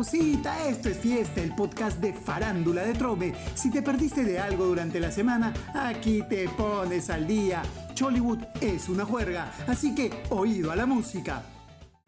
esto es fiesta, el podcast de farándula de Trome. Si te perdiste de algo durante la semana, aquí te pones al día. Chollywood es una juerga, así que oído a la música.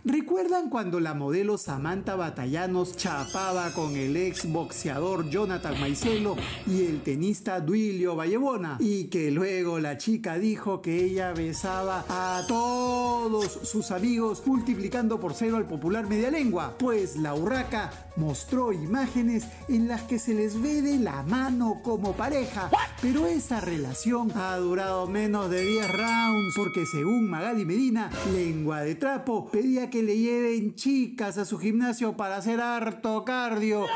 ¿Recuerdan cuando la modelo Samantha Batallanos chapaba con el ex boxeador Jonathan Maicelo y el tenista Duilio Vallebona? Y que luego la chica dijo que ella besaba a todos sus amigos multiplicando por cero al popular media lengua. Pues la urraca mostró imágenes en las que se les ve de la mano como pareja. Pero esa relación ha durado menos de 10 rounds porque según Magali Medina, lengua de trapo, pedía que le lleven chicas a su gimnasio para hacer harto cardio.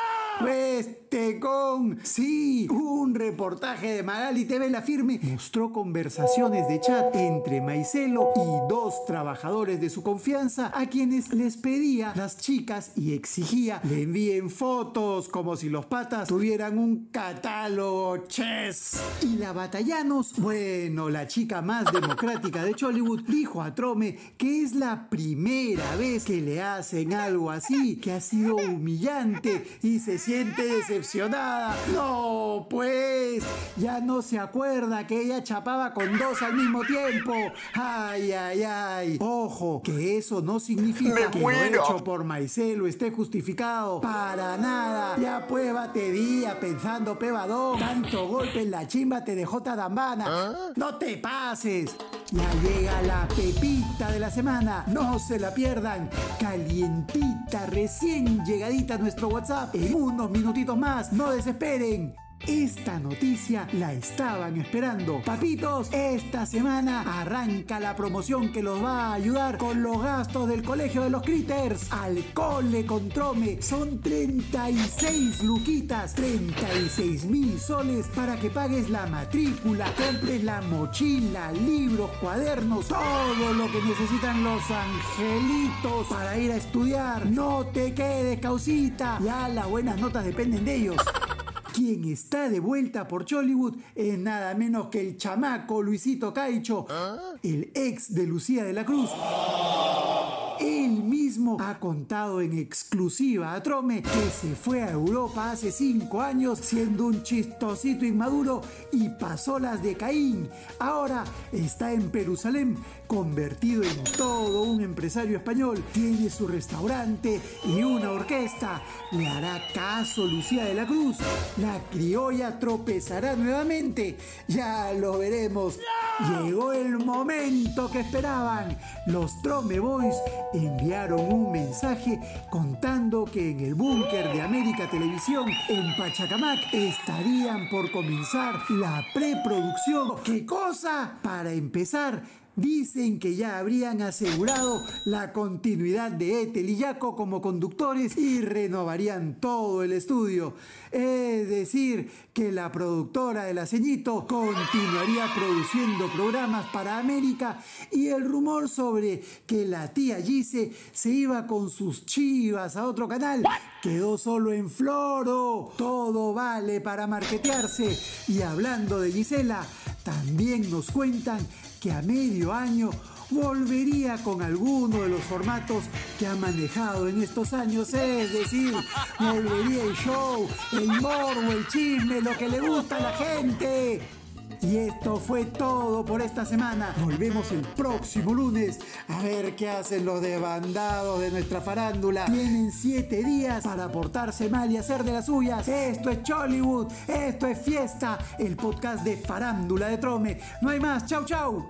Con, sí, un reportaje de Magali TV La Firme mostró conversaciones de chat entre Maicelo y dos trabajadores de su confianza a quienes les pedía las chicas y exigía le envíen fotos como si los patas tuvieran un catálogo chess. Y la Batallanos, bueno, la chica más democrática de Chollywood, dijo a Trome que es la primera vez que le hacen algo así, que ha sido humillante y se siente decepcionada. No, pues, ya no se acuerda que ella chapaba con dos al mismo tiempo. Ay, ay, ay. Ojo, que eso no significa que lo hecho por Maicelo esté justificado. Para nada. Ya pruébate día pensando pebadón. Tanto golpe en la chimba te dejó tadambana. No te pases. Ya llega la pepita de la semana. No se la pierdan. Calientita, recién llegadita a nuestro WhatsApp. En unos minutitos más. No desesperen. Esta noticia la estaban esperando. Papitos, esta semana arranca la promoción que los va a ayudar con los gastos del colegio de los critters. Al cole con Trome son 36 luquitas, 36 mil soles para que pagues la matrícula, compres la mochila, libros, cuadernos, todo lo que necesitan los angelitos para ir a estudiar. No te quedes, causita. Ya las buenas notas dependen de ellos. Quien está de vuelta por Chollywood es nada menos que el chamaco Luisito Caicho, el ex de Lucía de la Cruz. Mismo ha contado en exclusiva a Trome que se fue a Europa hace cinco años siendo un chistosito inmaduro y pasó las de Caín. Ahora está en Jerusalén, convertido en todo un empresario español. Tiene su restaurante y una orquesta. ¿Le hará caso Lucía de la Cruz? ¿La criolla tropezará nuevamente? Ya lo veremos. Llegó el momento que esperaban. Los Trome Boys enviaron un mensaje contando que en el búnker de América Televisión en Pachacamac estarían por comenzar la preproducción. ¿Qué cosa? Para empezar, Dicen que ya habrían asegurado la continuidad de Ethel y Jaco como conductores y renovarían todo el estudio. Es decir, que la productora de La Ceñito continuaría produciendo programas para América y el rumor sobre que la tía Gise se iba con sus chivas a otro canal quedó solo en Floro. Todo vale para marketearse. Y hablando de Gisela, también nos cuentan que a medio año volvería con alguno de los formatos que ha manejado en estos años, es decir, volvería el show, el morbo, el chisme, lo que le gusta a la gente. Y esto fue todo por esta semana. Volvemos el próximo lunes a ver qué hacen los debandados de nuestra farándula. Tienen siete días para portarse mal y hacer de las suyas. Esto es Chollywood, esto es fiesta, el podcast de farándula de Trome. No hay más, chau chau.